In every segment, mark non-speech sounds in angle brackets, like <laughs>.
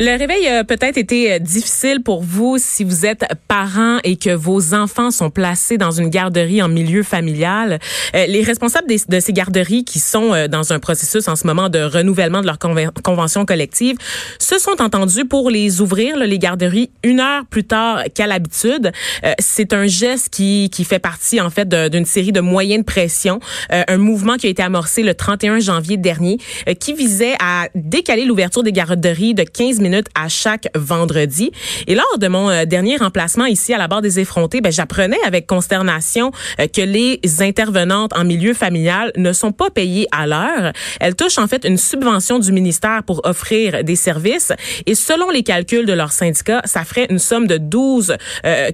Le réveil a peut-être été euh, difficile pour vous si vous êtes parent et que vos enfants sont placés dans une garderie en milieu familial. Euh, les responsables de ces garderies qui sont euh, dans un processus en ce moment de renouvellement de leur convention collective se sont entendus pour les ouvrir, les garderies, une heure plus tard qu'à l'habitude. C'est un geste qui, qui fait partie en fait d'une série de moyens de pression, un mouvement qui a été amorcé le 31 janvier dernier qui visait à décaler l'ouverture des garderies de 15 minutes à chaque vendredi. Et lors de mon euh, dernier remplacement ici à la barre des effrontés, ben, j'apprenais avec consternation euh, que les intervenantes en milieu familial ne sont pas payées à l'heure. Elles touchent en fait une subvention du ministère pour offrir des services et selon les calculs de leur syndicat, ça ferait une somme de 12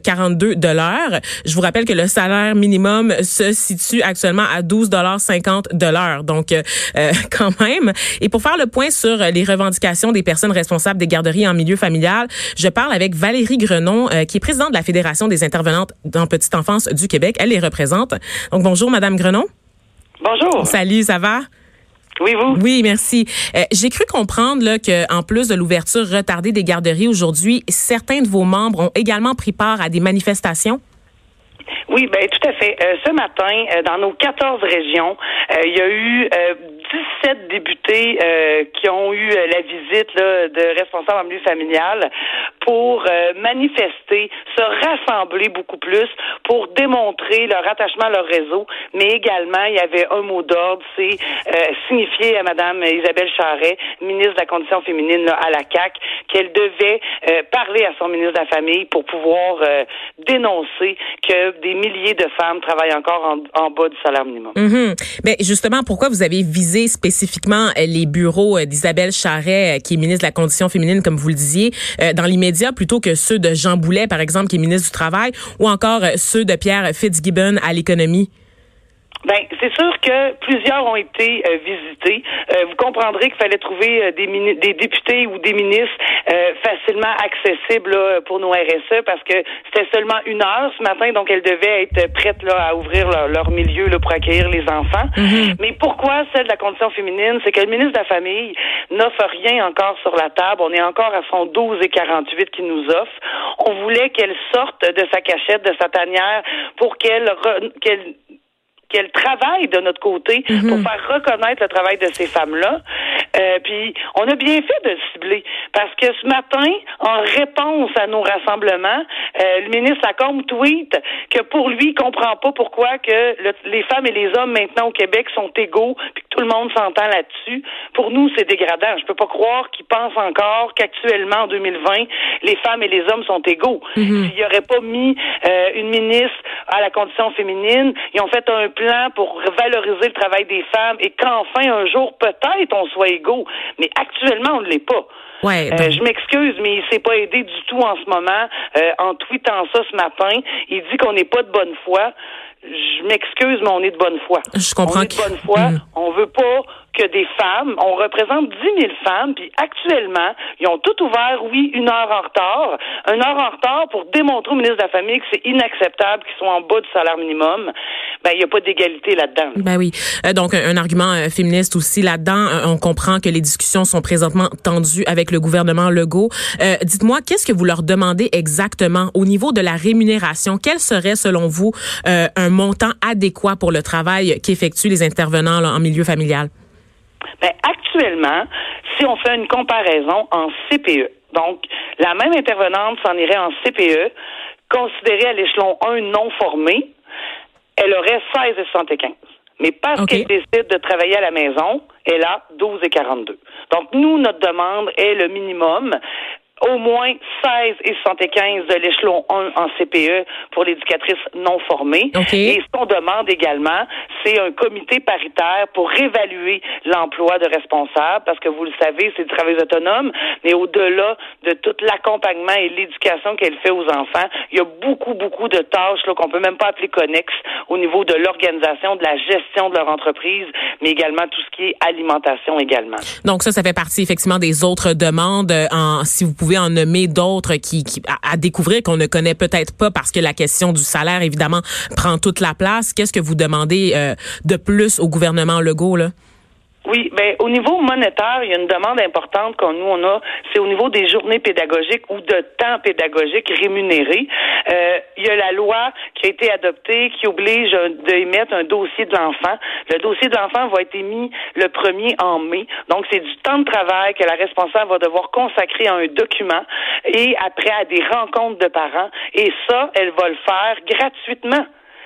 42 dollars. Je vous rappelle que le salaire minimum se situe actuellement à 12 dollars 50 dollars. Donc euh, <laughs> quand même. Et pour faire le point sur les revendications des personnes responsables des garderies en milieu familial. Je parle avec Valérie Grenon, euh, qui est présidente de la Fédération des intervenantes en petite enfance du Québec. Elle les représente. Donc, bonjour, Madame Grenon. Bonjour. Salut, ça va? Oui, vous? Oui, merci. Euh, j'ai cru comprendre là, que, en plus de l'ouverture retardée des garderies aujourd'hui, certains de vos membres ont également pris part à des manifestations? Oui, ben tout à fait. Euh, ce matin, euh, dans nos 14 régions, euh, il y a eu 17 députés qui ont eu la visite là, de responsables en milieu familial pour manifester, se rassembler beaucoup plus pour démontrer leur attachement à leur réseau, mais également il y avait un mot d'ordre, c'est signifier à Madame Isabelle Charret, ministre de la Condition féminine à la CAC, qu'elle devait parler à son ministre de la Famille pour pouvoir dénoncer que des milliers de femmes travaillent encore en, bas du salaire minimum. Mhm. Mais justement, pourquoi vous avez visé spécifiquement euh, les bureaux euh, d'Isabelle Charret, euh, qui est ministre de la Condition féminine, comme vous le disiez, dans l'immédiat, plutôt que ceux de Jean Boulet, par exemple, qui est ministre du Travail, ou encore ceux de Pierre Fitzgibbon à l'économie? Ben, c'est sûr que plusieurs ont été euh, visités. Euh, vous comprendrez qu'il fallait trouver euh, des, des députés ou des ministres facilement accessibles pour nos RSE parce que c'était seulement une heure ce matin, donc elles devaient être prêtes là, à ouvrir leur, milieu là, pour accueillir les enfants. Mm-hmm. Mais pourquoi celle de la condition féminine? C'est que le ministre de la Famille n'offre rien encore sur la table. On est encore à son 12 et 48 qui nous offre. On voulait qu'elle sorte de sa cachette, de sa tanière, pour qu'elle qu'elle qu'elle travaille de notre côté pour mhm. faire reconnaître le travail de ces femmes-là. Euh, puis on a bien fait de le cibler parce que ce matin, en réponse à nos rassemblements, euh, le ministre Lacombe tweet que pour lui, il comprend pas pourquoi que les femmes et les hommes maintenant au Québec sont égaux puis que tout le monde s'entend là-dessus. Pour nous, c'est dégradant. Je peux pas croire qu'il pense encore qu'actuellement en 2020, les femmes et les hommes sont égaux. Mhm. S'il n'y aurait pas mis euh, une ministre à la condition féminine, ils ont fait un plan pour valoriser le travail des femmes et qu'enfin un jour peut-être on soit égaux. Mais actuellement on ne l'est pas. Ouais, euh, je m'excuse, mais il s'est pas aidé du tout en ce moment. Euh, en tweetant ça ce matin, il dit qu'on n'est pas de bonne foi. Je m'excuse, mais on est de bonne foi. Je comprends. On est de bonne foi. Mm. On veut pas que des femmes. On représente 10 000 femmes, puis actuellement, ils ont tout ouvert, oui, une heure en retard. Une heure en retard pour démontrer au ministre de la Famille que c'est inacceptable qu'ils soient en bas du salaire minimum. Ben, il n'y a pas d'égalité là-dedans. Ben oui. Euh, donc, un, argument euh, féministe aussi là-dedans. Euh, on comprend que les discussions sont présentement tendues avec le gouvernement Legault. Dites-moi, qu'est-ce que vous leur demandez exactement au niveau de la rémunération? Quel serait, selon vous, un montant adéquat pour le travail qu'effectuent les intervenants en milieu familial? Ben, actuellement, si on fait une comparaison en CPE, donc la même intervenante s'en irait en CPE, considérée à l'échelon 1 non formé, elle aurait 16,75. Mais parce qu'elle décide de travailler à la maison, elle a 12,42. Donc, nous, notre demande est le minimum au moins 16 et 75 de l'échelon 1 en CPE pour l'éducatrice non formée. Et ce qu'on demande également, c'est un comité paritaire pour réévaluer l'emploi de responsables, parce que vous le savez, c'est du travail autonome, mais au-delà de tout l'accompagnement et l'éducation qu'elle fait aux enfants, il y a beaucoup, beaucoup de tâches qu'on peut même pas appeler connexes au niveau de l'organisation, de la gestion de leur entreprise, mais également tout ce qui est alimentation également. Donc ça, ça fait partie effectivement des autres demandes. Euh, en, si vous pouvez en nommer d'autres qui, qui à, découvrir qu'on ne connaît peut-être pas parce que la question du salaire évidemment prend toute la place. Qu'est-ce que vous demandez euh, de plus au gouvernement Legault là? Oui, ben au niveau monétaire, il y a une demande importante qu'on nous on a, c'est au niveau des journées pédagogiques ou de temps pédagogique rémunéré. Euh, il y a la loi qui a été adoptée qui oblige d'émettre un dossier de l'enfant. Le dossier de l'enfant va être émis le premier en mai. Donc c'est du temps de travail que la responsable va devoir consacrer à un document et après à des rencontres de parents. Et ça, elle va le faire gratuitement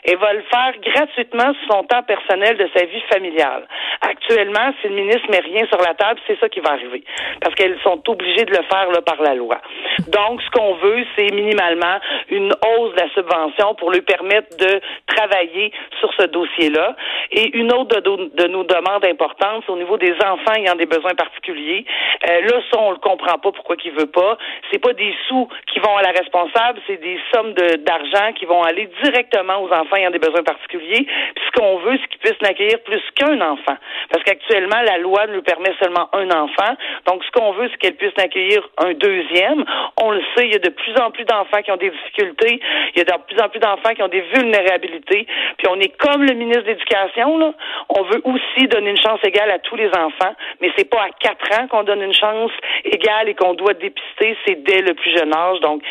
et va le faire gratuitement sur son temps personnel de sa vie familiale. Actuellement, si le ministre met rien sur la table, c'est ça qui va arriver. Parce qu'elles sont obligées de le faire là, par la loi. Donc, ce qu'on veut, c'est minimalement une hausse de la subvention pour lui permettre de travailler sur ce dossier-là. Et une autre de, nos demandes importantes, c'est au niveau des enfants ayant des besoins particuliers. Euh, là, ça, on le comprend pas pourquoi qu'il veut pas. C'est pas des sous qui vont à la responsable, c'est des sommes d'argent qui vont aller directement aux enfants ayant des besoins particuliers. Puis ce qu'on veut, c'est qu'ils puissent n'accueillir plus qu'un enfant. Parce qu'actuellement, la loi nous permet seulement un enfant. Donc, ce qu'on veut, c'est qu'elle puisse accueillir un deuxième. On le sait, il y a de plus en plus d'enfants qui ont des difficultés. Il y a de plus en plus d'enfants qui ont des vulnérabilités. Puis on est comme le ministre de l'Éducation, là. On veut aussi donner une chance égale à tous les enfants. Mais c'est pas à quatre ans qu'on donne une chance égale et qu'on doit dépister. C'est dès le plus jeune âge. Donc,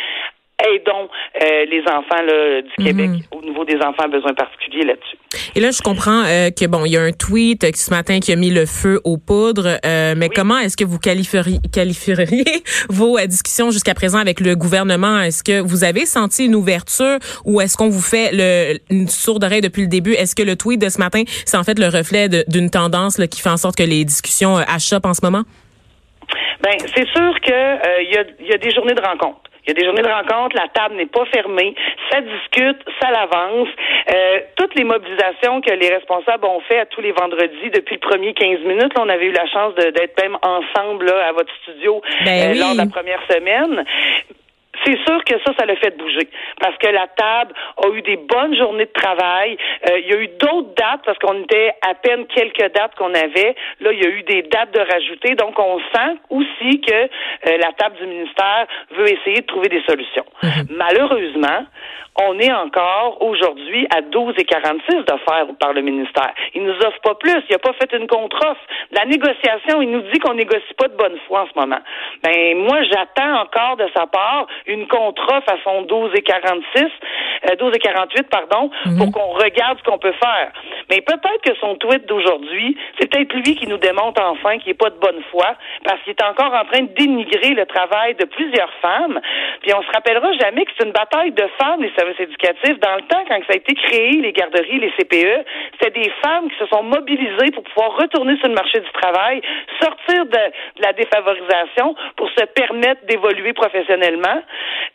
aidons euh, les enfants là, du Québec mhm. au niveau des enfants à besoins particuliers là-dessus. Et là, je comprends euh, que bon, il y a un tweet euh, ce matin qui a mis le feu aux poudres, mais comment est-ce que vous qualifieriez, qualifieriez <laughs> vos discussions jusqu'à présent avec le gouvernement? Est-ce que vous avez senti une ouverture ou est-ce qu'on vous fait le, une sourde oreille depuis le début? Est-ce que le tweet de ce matin, c'est en fait le reflet d'une tendance là, qui fait en sorte que les discussions achoppent en ce moment? Ben, c'est sûr que il y, a, y a des journées de rencontres. Il y a des journées de rencontre, la table n'est pas fermée, ça discute, ça l'avance. Euh, toutes les mobilisations que les responsables ont fait à tous les vendredis depuis le premier 15 minutes, là, on avait eu la chance d'être même ensemble là, à votre studio ben euh, lors de la première semaine c'est sûr que ça, ça l'a fait bouger. Parce que la table a eu des bonnes journées de travail. Euh, il y a eu d'autres dates parce qu'on était à peine quelques dates qu'on avait. Là, il y a eu des dates de rajouter. Donc, on sent aussi que euh, la table du ministère veut essayer de trouver des solutions. Mhm. Malheureusement, on est encore aujourd'hui à 12 et 46 d'offres par le ministère. Il nous offre pas plus. Il n'a pas fait une contre-offre. La négociation, il nous dit qu'on négocie pas de bonne foi en ce moment. Ben, moi, j'attends encore de sa part une contre-offre à son 12 et 46, euh, 12 et 48, pardon, mhm. pour qu'on regarde ce qu'on peut faire. Mais peut-être que son tweet d'aujourd'hui, c'est peut-être lui qui nous démontre enfin qu'il n'est pas de bonne foi, parce qu'il est encore en train de dénigrer le travail de plusieurs femmes. Puis on se rappellera jamais que c'est une bataille de femmes, les services éducatifs. Dans le temps, quand ça a été créé, les garderies, les CPE, c'était des femmes qui se sont mobilisées pour pouvoir retourner sur le marché du travail, sortir de, de la défavorisation pour se permettre d'évoluer professionnellement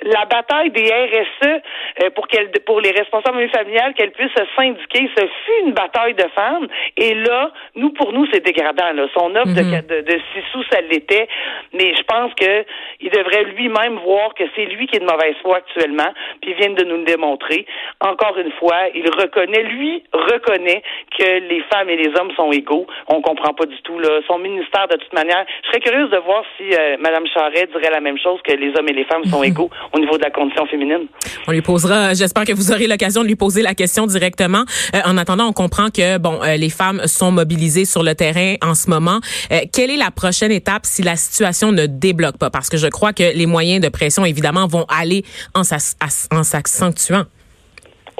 la bataille des RSE euh, pour qu'elle, pour les responsables familiales, qu'elles puissent se syndiquer, ce fut une bataille de femmes. Et là, nous, pour nous, c'est dégradant. Là. Son offre de, mhm. de, de six sous, ça l'était. Mais je pense que il devrait lui-même voir que c'est lui qui est de mauvaise foi actuellement, puis il vient de nous le démontrer. Encore une fois, il reconnaît, lui reconnaît que les femmes et les hommes sont égaux. On comprend pas du tout là. Son ministère, de toute manière, je serais curieuse de voir si euh, Mme Charret dirait la même chose que les hommes et les femmes sont égaux au niveau de la condition féminine. On lui posera, j'espère que vous aurez l'occasion de lui poser la question directement. Euh, en attendant, on comprend que bon, euh, les femmes sont mobilisées sur le terrain en ce moment. Euh, quelle est la prochaine étape si la situation ne débloque pas? Parce que je crois que les moyens de pression, évidemment, vont aller en s'accentuant.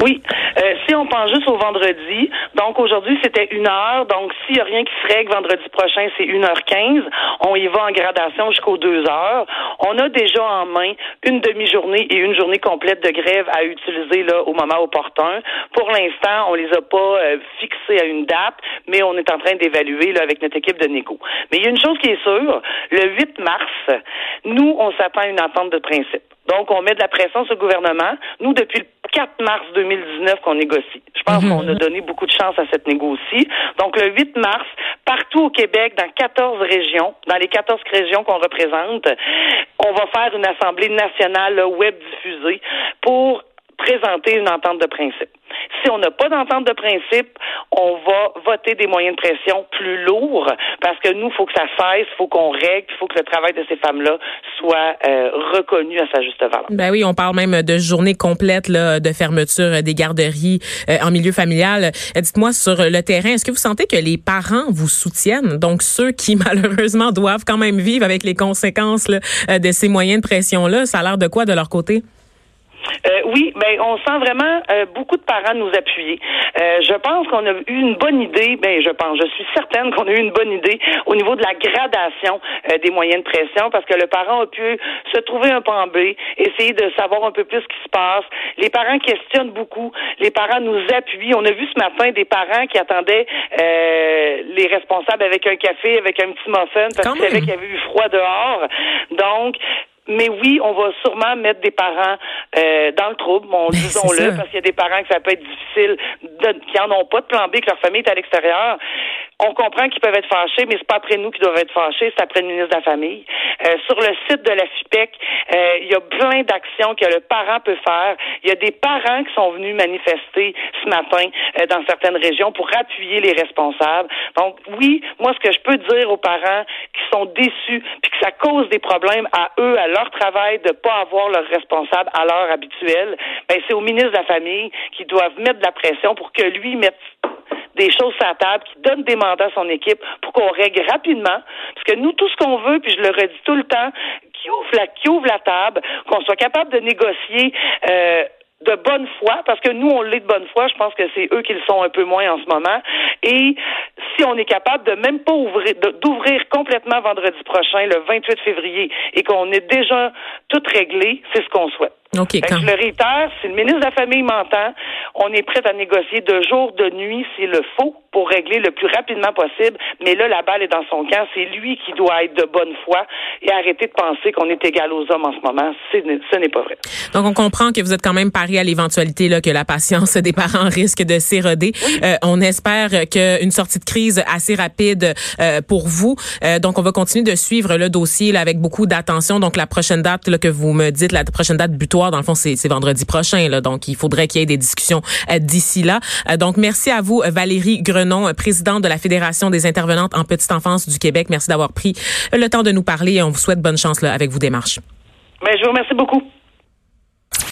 Oui, si on pense juste au vendredi, donc aujourd'hui c'était une heure, donc s'il n'y a rien qui se règle vendredi prochain, c'est 1h15. On y va en gradation jusqu'aux deux heures. On a déjà en main une demi-journée et une journée complète de grève à utiliser là au moment opportun. Pour l'instant, on les a pas euh, fixés à une date, mais on est en train d'évaluer là avec notre équipe de négo. Mais il y a une chose qui est sûre, le 8 mars, nous on s'attend à une entente de principe. Donc, on met de la pression sur le gouvernement. Nous, depuis le 4 mars 2019 qu'on négocie. Je pense qu'on a donné beaucoup de chance à cette négocie. Donc, le 8 mars, partout au Québec, dans 14 régions, dans les 14 régions qu'on représente, on va faire une assemblée nationale web diffusée pour présenter une entente de principe. Si on n'a pas d'entente de principe, on va voter des moyens de pression plus lourds parce que nous, il faut que ça cesse, il faut qu'on règle, il faut que le travail de ces femmes-là soit euh, reconnu à sa juste valeur. Ben oui, on parle même de journée complète de fermeture des garderies euh, en milieu familial. Euh, dites-moi sur le terrain, est-ce que vous sentez que les parents vous soutiennent, donc ceux qui <laughs> malheureusement doivent quand même vivre avec les conséquences là, de ces moyens de pression-là, ça a l'air de quoi de leur côté? Euh, oui, ben on sent vraiment euh, beaucoup de parents nous appuyer. Euh, je pense qu'on a eu une bonne idée, ben je pense, je suis certaine qu'on a eu une bonne idée au niveau de la gradation des moyens de pression parce que le parent a pu se trouver un plan B, essayer de savoir un peu plus ce qui se passe. Les parents questionnent beaucoup, les parents nous appuient. On a vu ce matin des parents qui attendaient les responsables avec un café, avec un petit muffin parce qu'ils savaient qu'il y avait eu froid dehors. Donc, mais oui, on va sûrement mettre des parents euh, dans le trouble, bon, ben, disons-le, parce qu'il y a des parents que ça peut être difficile, de, qui en ont pas de plan B, que leur famille est à l'extérieur. On comprend qu'ils peuvent être fâchés, mais c'est pas après nous qui doivent être fâchés, c'est après le ministre de la Famille. Euh, sur le site de la FIPEC, euh, il y a plein d'actions que le parent peut faire. Il y a des parents qui sont venus manifester ce matin euh, dans certaines régions pour appuyer les responsables. Donc oui, moi ce que je peux dire aux parents qui sont déçus puis que ça cause des problèmes à eux, à leur travail, de pas avoir leur responsable à l'heure habituelle, ben c'est au ministre de la Famille qui doivent mettre de la pression pour que lui mette des choses à la table, qui donne des mandats à son équipe pour qu'on règle rapidement. Parce que nous, tout ce qu'on veut, puis je le redis tout le temps, qui ouvre la, qui ouvre la table, qu'on soit capable de négocier euh, de bonne foi, parce que nous, on l'est de bonne foi, je pense que c'est eux qui le sont un peu moins en ce moment. Et si on est capable de même pas ouvrir, d'ouvrir complètement vendredi prochain, le 28 février, et qu'on est déjà tout réglé, c'est ce qu'on souhaite. OK. Quand... Je le réitère, si le ministre de la Famille m'entend, on est prêt à négocier de jour, de nuit, s'il le faut, pour régler le plus rapidement possible. Mais là, la balle est dans son camp. C'est lui qui doit être de bonne foi et arrêter de penser qu'on est égal aux hommes en ce moment. Ce n'est pas vrai. Donc, on comprend que vous êtes quand même pari à l'éventualité là, que la patience <laughs> des parents risque de s'éroder. Euh, on espère qu'une sortie de crise assez rapide euh, pour vous. Euh, donc, on va continuer de suivre le dossier là, avec beaucoup d'attention. Donc, la prochaine date là, que vous me dites, la prochaine date butoir, dans le fond, c'est vendredi prochain. Donc, il faudrait qu'il y ait des discussions euh, d'ici là. Euh, donc, merci à vous, Valérie Grenon, présidente de la Fédération des intervenantes en petite enfance du Québec. Merci d'avoir pris le temps de nous parler et on vous souhaite bonne chance avec vos démarches. Ben, je vous remercie beaucoup.